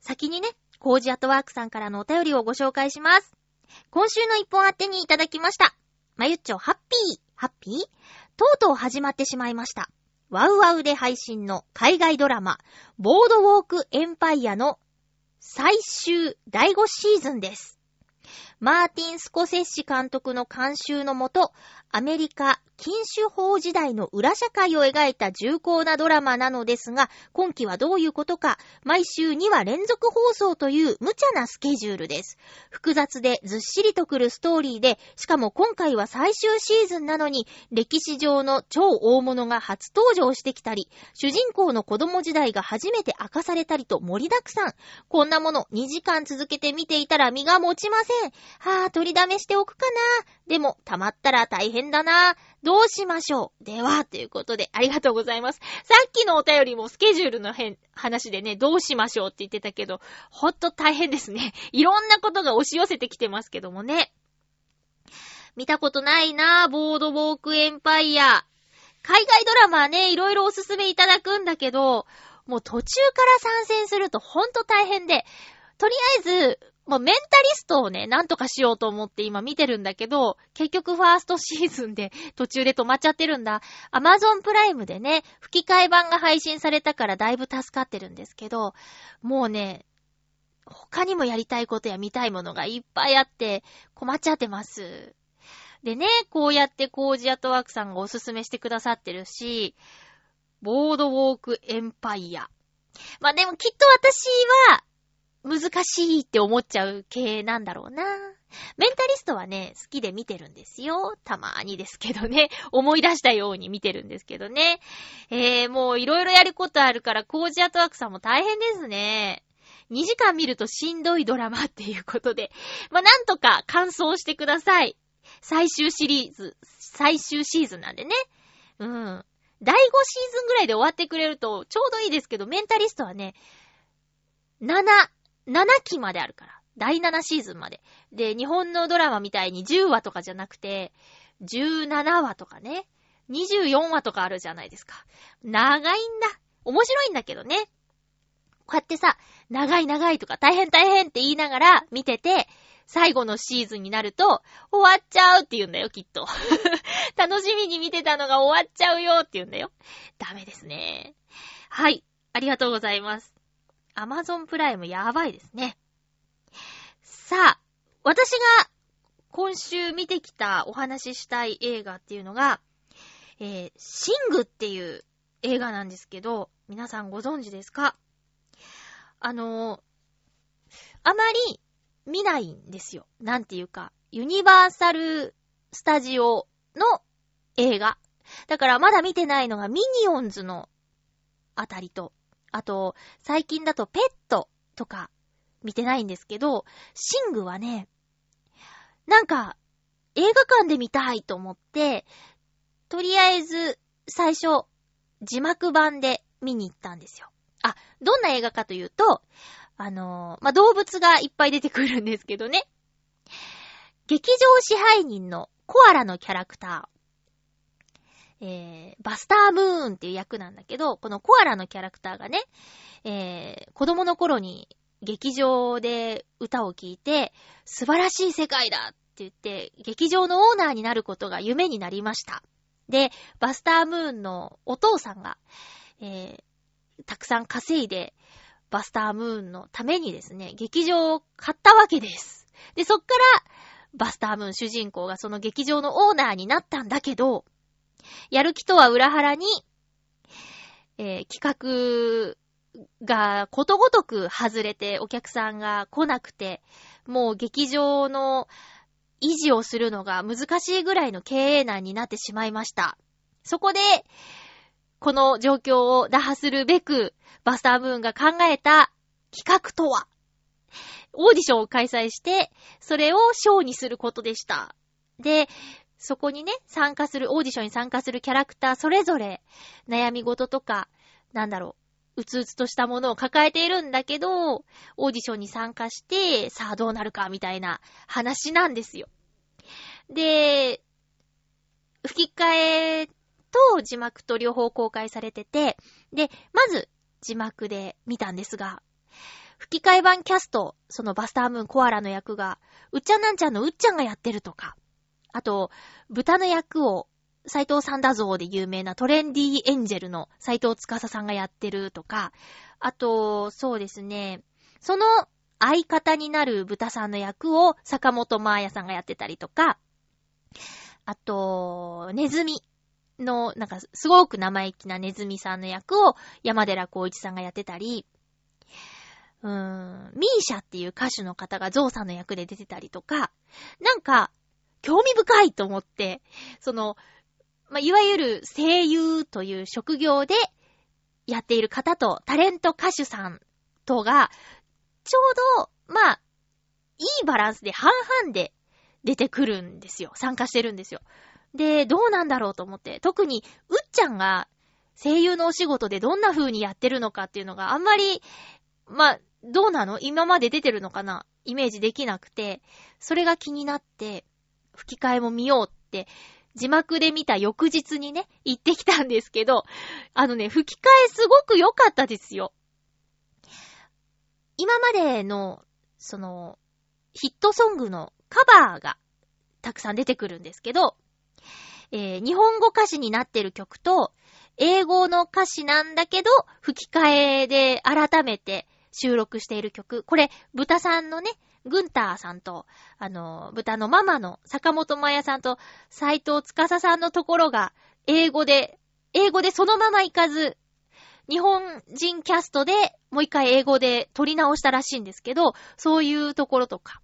先にね、コージアトワークさんからのお便りをご紹介します。今週の一本当てにいただきました。まゆっちょ、ハッピー、ハッピー？とうとう始まってしまいました。ワウワウで配信の海外ドラマ、ボードウォークエンパイアの最終第5シーズンです。マーティン・スコセッシ監督の監修のもと、アメリカ禁酒法時代の裏社会を描いた重厚なドラマなのですが、今期はどういうことか、毎週2話連続放送という無茶なスケジュールです。複雑でずっしりとくるストーリーで、しかも今回は最終シーズンなのに、歴史上の超大物が初登場してきたり、主人公の子供時代が初めて明かされたりと盛りだくさん。こんなもの2時間続けて見ていたら身が持ちません。はぁ、取りだめしておくかな。でも、溜まったら大変だな。どうしましょうでは、ということで、ありがとうございます。さっきのお便りもスケジュールの変、話でね、どうしましょうって言ってたけど、ほんと大変ですね。いろんなことが押し寄せてきてますけどもね。見たことないなぁ、ボードウォークエンパイア。海外ドラマはね、いろいろおすすめいただくんだけど、もう途中から参戦するとほんと大変で、とりあえず、まあ、メンタリストをね、なんとかしようと思って今見てるんだけど、結局ファーストシーズンで [laughs] 途中で止まっちゃってるんだ。アマゾンプライムでね、吹き替え版が配信されたからだいぶ助かってるんですけど、もうね、他にもやりたいことや見たいものがいっぱいあって困っちゃってます。でね、こうやってコージアトワークさんがおすすめしてくださってるし、ボードウォークエンパイア。まあでもきっと私は、難しいって思っちゃう系なんだろうな。メンタリストはね、好きで見てるんですよ。たまーにですけどね。[laughs] 思い出したように見てるんですけどね。えー、もういろいろやることあるから、コージアトワークさんも大変ですね。2時間見るとしんどいドラマっていうことで。まあ、なんとか感想してください。最終シリーズ、最終シーズンなんでね。うん。第5シーズンぐらいで終わってくれるとちょうどいいですけど、メンタリストはね、7、7期まであるから。第7シーズンまで。で、日本のドラマみたいに10話とかじゃなくて、17話とかね。24話とかあるじゃないですか。長いんだ。面白いんだけどね。こうやってさ、長い長いとか大変大変って言いながら見てて、最後のシーズンになると、終わっちゃうって言うんだよ、きっと。[laughs] 楽しみに見てたのが終わっちゃうよって言うんだよ。ダメですね。はい。ありがとうございます。アマゾンプライムやばいですね。さあ、私が今週見てきたお話ししたい映画っていうのが、えー、シングっていう映画なんですけど、皆さんご存知ですか？あのー、あまり見ないんですよ。なんていうか、ユニバーサルスタジオの映画。だからまだ見てないのがミニオンズのあたりと、あと、最近だとペットとか見てないんですけど、シングはね、なんか、映画館で見たいと思って、とりあえず、最初、字幕版で見に行ったんですよ。あ、どんな映画かというと、あのー、まあ、動物がいっぱい出てくるんですけどね。劇場支配人のコアラのキャラクター。えー、バスタームーンっていう役なんだけど、このコアラのキャラクターがね、えー、子供の頃に劇場で歌を聴いて、素晴らしい世界だって言って、劇場のオーナーになることが夢になりました。で、バスタームーンのお父さんが、えー、たくさん稼いで、バスタームーンのためにですね、劇場を買ったわけです。で、そっから、バスタームーン主人公がその劇場のオーナーになったんだけど、やる気とは裏腹に、えー、企画がことごとく外れてお客さんが来なくて、もう劇場の維持をするのが難しいぐらいの経営難になってしまいました。そこで、この状況を打破するべく、バスタームーンが考えた企画とは、オーディションを開催して、それをショーにすることでした。で、そこにね、参加する、オーディションに参加するキャラクターそれぞれ、悩み事とか、なんだろう、うつうつとしたものを抱えているんだけど、オーディションに参加して、さあどうなるかみたいな話なんですよ。で、吹き替えと字幕と両方公開されてて、で、まず字幕で見たんですが、吹き替え版キャスト、そのバスタームーンコアラの役が、うっちゃんなんちゃんのうっちゃんがやってるとか、あと、豚の役を斎藤サンダ像で有名なトレンディエンジェルの斎藤司さんがやってるとか、あと、そうですね、その相方になる豚さんの役を坂本真綾さんがやってたりとか、あと、ネズミの、なんか、すごく生意気なネズミさんの役を山寺孝一さんがやってたり、うーん、ミーシャっていう歌手の方がゾウさんの役で出てたりとか、なんか、興味深いと思って、その、まあ、いわゆる声優という職業でやっている方とタレント歌手さんとが、ちょうど、まあ、いいバランスで半々で出てくるんですよ。参加してるんですよ。で、どうなんだろうと思って、特に、うっちゃんが声優のお仕事でどんな風にやってるのかっていうのがあんまり、まあ、どうなの？今まで出てるのかな？イメージできなくて、それが気になって、吹き替えも見ようって字幕で見た翌日にね、行ってきたんですけど、あのね、吹き替えすごく良かったですよ。今までの、その、ヒットソングのカバーがたくさん出てくるんですけど、えー、日本語歌詞になってる曲と、英語の歌詞なんだけど、吹き替えで改めて収録している曲。これ、豚さんのね、グンターさんと、あの、豚のママの坂本真也さんと斎藤司さんのところが、英語で、英語でそのまま行かず、日本人キャストでもう一回英語で撮り直したらしいんですけど、そういうところとか。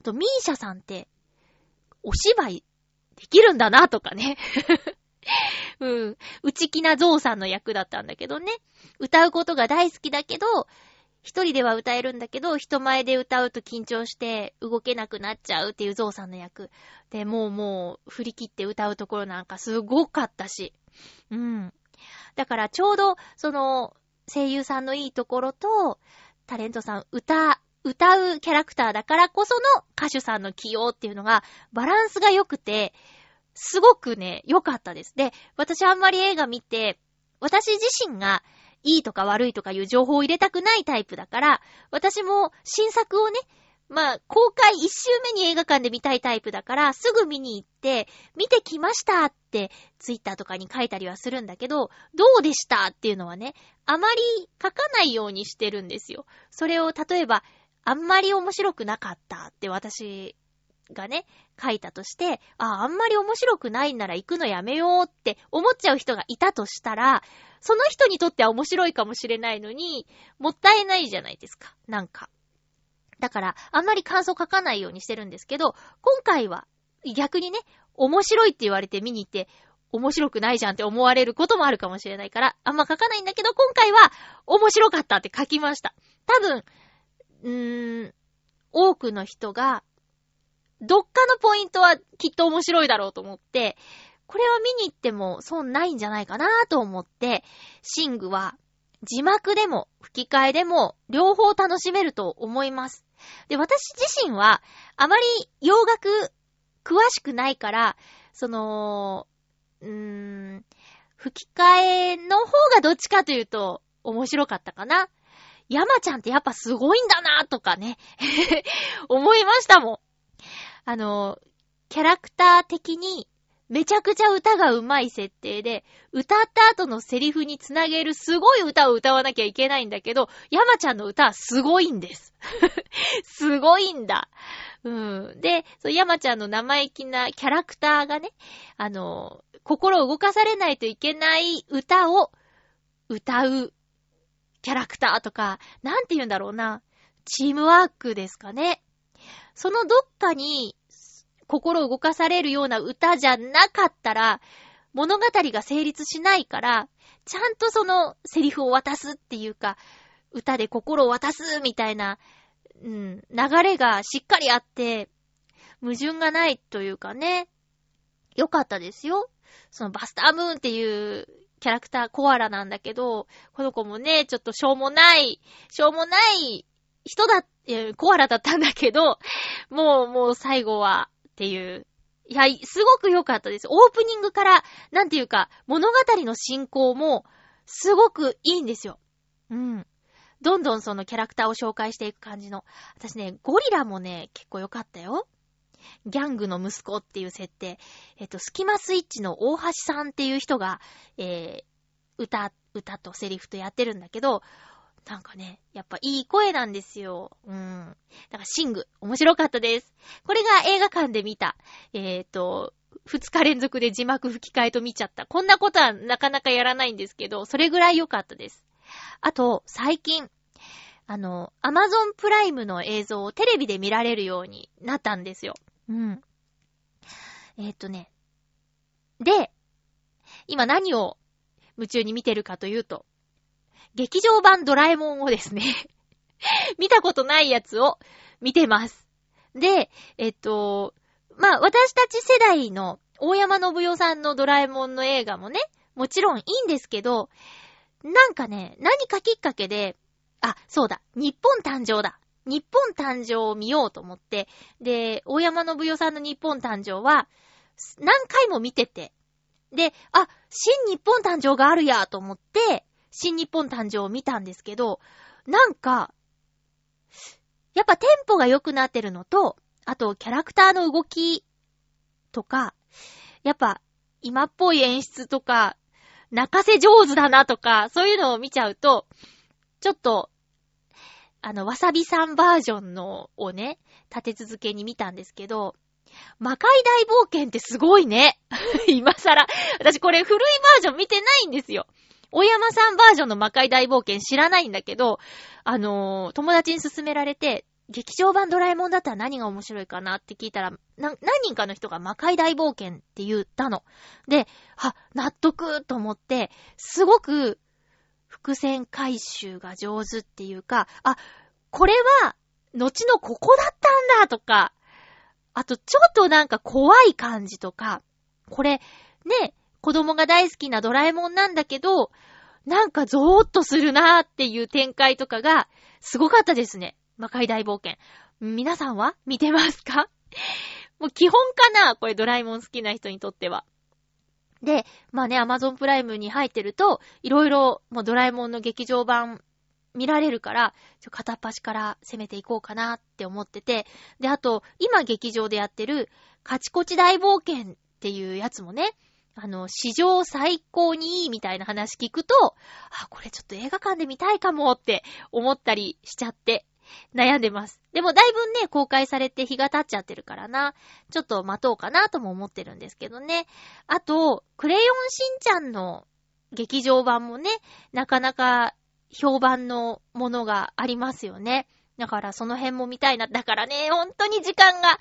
あと、ミーシャさんって、お芝居できるんだなとかね。[laughs] うん。内気なゾウさんの役だったんだけどね。歌うことが大好きだけど、一人では歌えるんだけど、人前で歌うと緊張して動けなくなっちゃうっていうゾウさんの役。で、もうもう振り切って歌うところなんかすごかったし。うん。だからちょうど、その、声優さんのいいところと、タレントさん歌、歌うキャラクターだからこその歌手さんの起用っていうのがバランスが良くて、すごくね、良かったです。で、私あんまり映画見て、私自身がいいとか悪いとかいう情報を入れたくないタイプだから、私も新作をね、まあ、公開一周目に映画館で見たいタイプだから、すぐ見に行って、見てきましたって、ツイッターとかに書いたりはするんだけど、どうでしたっていうのはね、あまり書かないようにしてるんですよ。それを例えば、あんまり面白くなかったって私がね、書いたとして、あ、あんまり面白くないんなら行くのやめようって思っちゃう人がいたとしたら、その人にとっては面白いかもしれないのに、もったいないじゃないですか。なんか。だから、あんまり感想書かないようにしてるんですけど、今回は逆にね、面白いって言われて見に行って、面白くないじゃんって思われることもあるかもしれないから、あんま書かないんだけど、今回は面白かったって書きました。多分、うーん、多くの人が、どっかのポイントはきっと面白いだろうと思って、これは見に行っても損ないんじゃないかなと思って、シングは字幕でも吹き替えでも両方楽しめると思います。で、私自身はあまり洋楽詳しくないから、その、うーん、吹き替えの方がどっちかというと面白かったかな。山ちゃんってやっぱすごいんだなとかね [laughs] 思いましたもん。あの、キャラクター的にめちゃくちゃ歌が上手い設定で、歌った後のセリフにつなげるすごい歌を歌わなきゃいけないんだけど、山ちゃんの歌はすごいんです。[laughs] すごいんだ。うん。で、山ちゃんの生意気なキャラクターがね、あの、心を動かされないといけない歌を歌うキャラクターとか、なんて言うんだろうな。チームワークですかね。そのどっかに心を動かされるような歌じゃなかったら、物語が成立しないから、ちゃんとそのセリフを渡すっていうか、歌で心を渡すみたいな、うん、流れがしっかりあって、矛盾がないというかね、よかったですよ。そのバスタームーンっていうキャラクターコアラなんだけど、この子もね、ちょっとしょうもない、しょうもない人だ、コアラだったんだけど、もう、もう最後は、っていう。いや、すごく良かったです。オープニングから、なんていうか、物語の進行も、すごくいいんですよ。うん。どんどんそのキャラクターを紹介していく感じの。私ね、ゴリラもね、結構良かったよ。ギャングの息子っていう設定。えっと、スキマスイッチの大橋さんっていう人が、えー、歌、歌とセリフとやってるんだけど、なんかね、やっぱいい声なんですよ。うん。だからシング、面白かったです。これが映画館で見た。えっ、ー、と、二日連続で字幕吹き替えと見ちゃった。こんなことはなかなかやらないんですけど、それぐらい良かったです。あと、最近、あの、アマゾンプライムの映像をテレビで見られるようになったんですよ。うん。えっ、ー、とね。で、今何を夢中に見てるかというと、劇場版ドラえもんをですね [laughs] 見たことないやつを見てます。で、えっと、まあ、私たち世代の大山信代さんのドラえもんの映画もね、もちろんいいんですけど、なんかね、何かきっかけで、あ、そうだ、日本誕生だ。日本誕生を見ようと思って、で、大山信代さんの日本誕生は、何回も見てて、で、あ、新日本誕生があるやと思って、新日本誕生を見たんですけど、なんか、やっぱテンポが良くなってるのと、あとキャラクターの動きとか、やっぱ今っぽい演出とか、泣かせ上手だなとか、そういうのを見ちゃうと、ちょっと、あの、わさびさんバージョンのをね、立て続けに見たんですけど、魔界大冒険ってすごいね。[laughs] 今更。私これ古いバージョン見てないんですよ。大山さんバージョンの魔界大冒険知らないんだけど、あのー、友達に勧められて、劇場版ドラえもんだったら何が面白いかなって聞いたら、何人かの人が魔界大冒険って言ったの。で、は、納得と思って、すごく伏線回収が上手っていうか、あ、これは、後のここだったんだとか、あとちょっとなんか怖い感じとか、これ、ね、子供が大好きなドラえもんなんだけど、なんかゾーっとするなーっていう展開とかが、すごかったですね。魔界大冒険。皆さんは見てますか？[laughs] もう基本かなこれドラえもん好きな人にとっては。で、まあね、アマゾンプライムに入ってると、いろいろ、もうドラえもんの劇場版見られるから、ちょ片っ端から攻めていこうかなって思ってて、で、あと、今劇場でやってる、カチコチ大冒険っていうやつもね、あの、史上最高にいいみたいな話聞くと、あ、これちょっと映画館で見たいかもって思ったりしちゃって悩んでます。でもだいぶね、公開されて日が経っちゃってるからな。ちょっと待とうかなとも思ってるんですけどね。あと、クレヨンしんちゃんの劇場版もね、なかなか評判のものがありますよね。だからその辺も見たいな。だからね、本当に時間が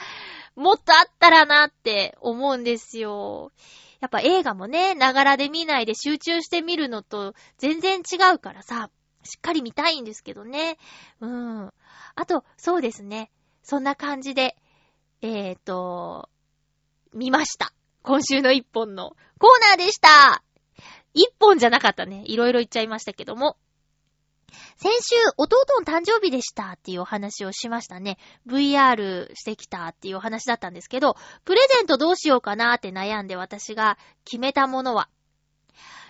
もっとあったらなって思うんですよ。やっぱ映画もね、ながらで見ないで集中して見るのと全然違うからさ、しっかり見たいんですけどね。うん。あと、そうですね。そんな感じで、えーと、見ました。今週の一本のコーナーでした一本じゃなかったね。いろいろ言っちゃいましたけども。先週、弟の誕生日でしたっていうお話をしましたね。VR してきたっていうお話だったんですけど、プレゼントどうしようかなって悩んで私が決めたものは。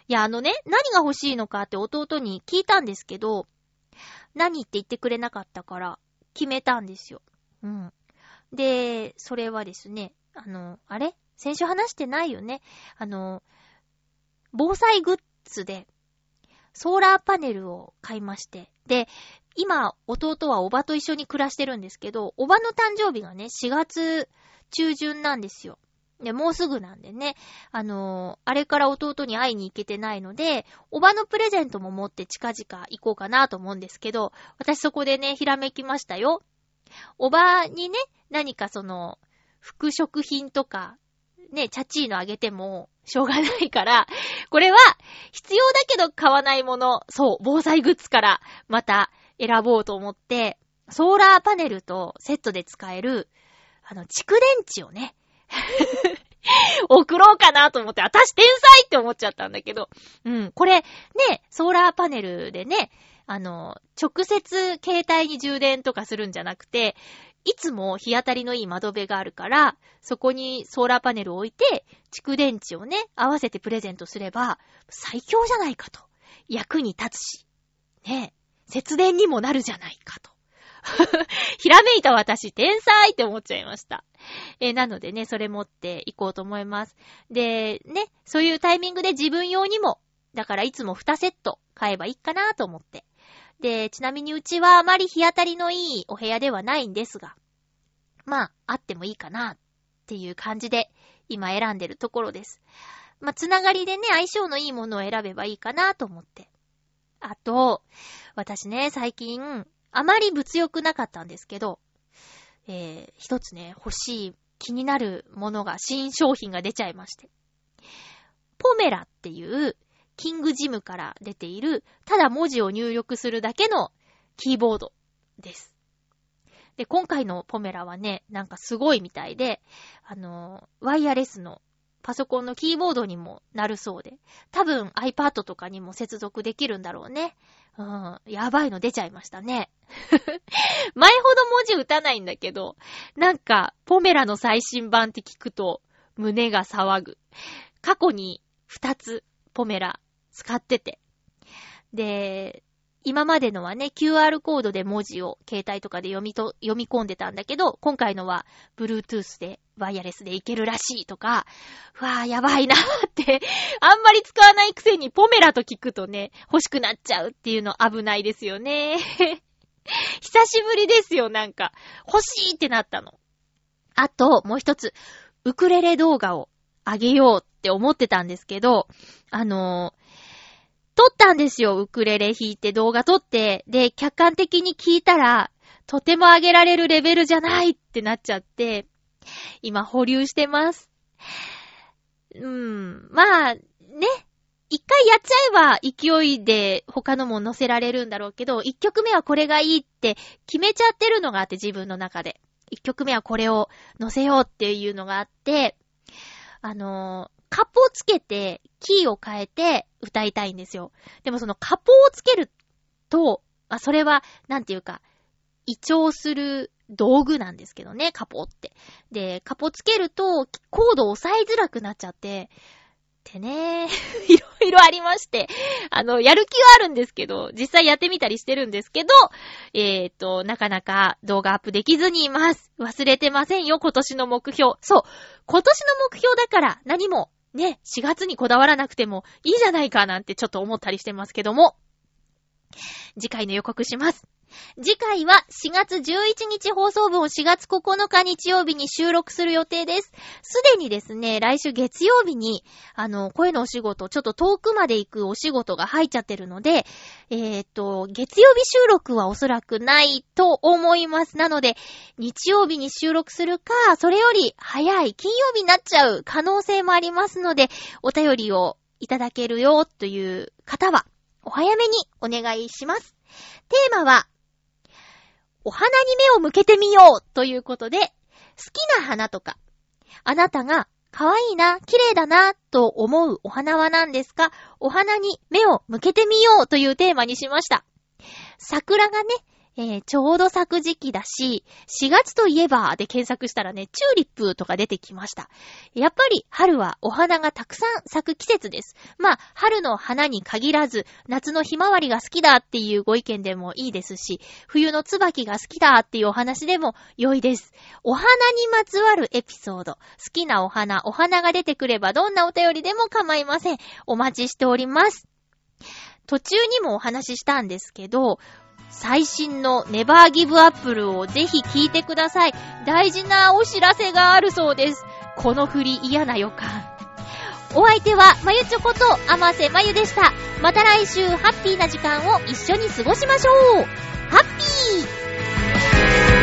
いや、あのね、何が欲しいのかって弟に聞いたんですけど、何って言ってくれなかったから決めたんですよ。うん。で、それはですね、あの、あれ？先週話してないよね？あの、防災グッズで、ソーラーパネルを買いまして。で、今、弟はおばと一緒に暮らしてるんですけど、おばの誕生日がね、4月中旬なんですよ。で、もうすぐなんでね、あのー、あれから弟に会いに行けてないので、おばのプレゼントも持って近々行こうかなと思うんですけど、私そこでね、ひらめきましたよ。おばにね、何かその、副食品とか、ね、チャチーのあげても、しょうがないから、これは、必要だけど買わないもの、そう、防災グッズからまた選ぼうと思って、ソーラーパネルとセットで使える、あの、蓄電池をね、[laughs] 送ろうかなと思って、私天才って思っちゃったんだけど、うん、これ、ね、ソーラーパネルでね、あの、直接携帯に充電とかするんじゃなくて、いつも日当たりのいい窓辺があるから、そこにソーラーパネルを置いて、蓄電池をね、合わせてプレゼントすれば、最強じゃないかと。役に立つし、ね、節電にもなるじゃないかと。[laughs] ひらめいた私、天才って思っちゃいました。えー、なのでね、それ持っていこうと思います。で、ね、そういうタイミングで自分用にも、だからいつも2セット買えばいいかなと思って。で、ちなみにうちはあまり日当たりのいいお部屋ではないんですが、まあ、あってもいいかなっていう感じで今選んでるところです。まあ、つながりでね、相性のいいものを選べばいいかなと思って。あと、私ね、最近、あまり物欲なかったんですけど、えー、一つね、欲しい、気になるものが、新商品が出ちゃいまして。ポメラっていう、キングジムから出ている、ただ文字を入力するだけのキーボードです。で、今回のポメラはね、なんかすごいみたいで、あの、ワイヤレスのパソコンのキーボードにもなるそうで、多分 iPad とかにも接続できるんだろうね。うん、やばいの出ちゃいましたね。[laughs] 前ほど文字打たないんだけど、なんか、ポメラの最新版って聞くと、胸が騒ぐ。過去に2つ、ポメラ使ってて。で、今までのはね、QR コードで文字を携帯とかで読みと、読み込んでたんだけど、今回のは Bluetooth でワイヤレスでいけるらしいとか、うわぁ、やばいなーってあんまり使わないくせにポメラと聞くとね、欲しくなっちゃうっていうの危ないですよね。[laughs] 久しぶりですよ、なんか。欲しいってなったの。あと、もう一つ、ウクレレ動画をあげようって思ってたんですけど、あのー撮ったんですよ、ウクレレ弾いて動画撮って。で、客観的に聞いたら、とても上げられるレベルじゃないってなっちゃって、今保留してます。うーん、まあ、ね。一回やっちゃえば勢いで他のも載せられるんだろうけど、一曲目はこれがいいって決めちゃってるのがあって自分の中で。一曲目はこれを載せようっていうのがあって、あのカポをつけて、キーを変えて歌いたいんですよ。でもそのカポをつけると、まあ、それは、なんていうか、胃腸する道具なんですけどね、カポって。で、カポつけると、コードを押さえづらくなっちゃって、ってね、[laughs] いろいろありまして、あの、やる気はあるんですけど、実際やってみたりしてるんですけど、えっ、と、なかなか動画アップできずにいます。忘れてませんよ、今年の目標。そう、今年の目標だから何もね、4月にこだわらなくてもいいじゃないかなんてちょっと思ったりしてますけども。次回の予告します。次回は4月11日放送分を4月9日日曜日に収録する予定です。すでにですね、来週月曜日に、あの、声のお仕事、ちょっと遠くまで行くお仕事が入っちゃってるので、えー、っと、月曜日収録はおそらくないと思います。なので、日曜日に収録するか、それより早い金曜日になっちゃう可能性もありますので、お便りをいただけるよという方は、お早めにお願いします。テーマは、お花に目を向けてみようということで、好きな花とか、あなたが可愛いな、綺麗だな、と思うお花は何ですか？お花に目を向けてみようというテーマにしました。桜がね、えー、ちょうど咲く時期だし、4月といえばで検索したらね、チューリップとか出てきました。やっぱり春はお花がたくさん咲く季節です。まあ、春の花に限らず、夏のひまわりが好きだっていうご意見でもいいですし、冬の椿が好きだっていうお話でも良いです。お花にまつわるエピソード、好きなお花、お花が出てくればどんなお便りでも構いません。お待ちしております。途中にもお話ししたんですけど、最新のネバーギブアップルをぜひ聞いてください。大事なお知らせがあるそうです。この振り嫌な予感。お相手は、まゆちょこと、あませまゆでした。また来週、ハッピーな時間を一緒に過ごしましょうハッピー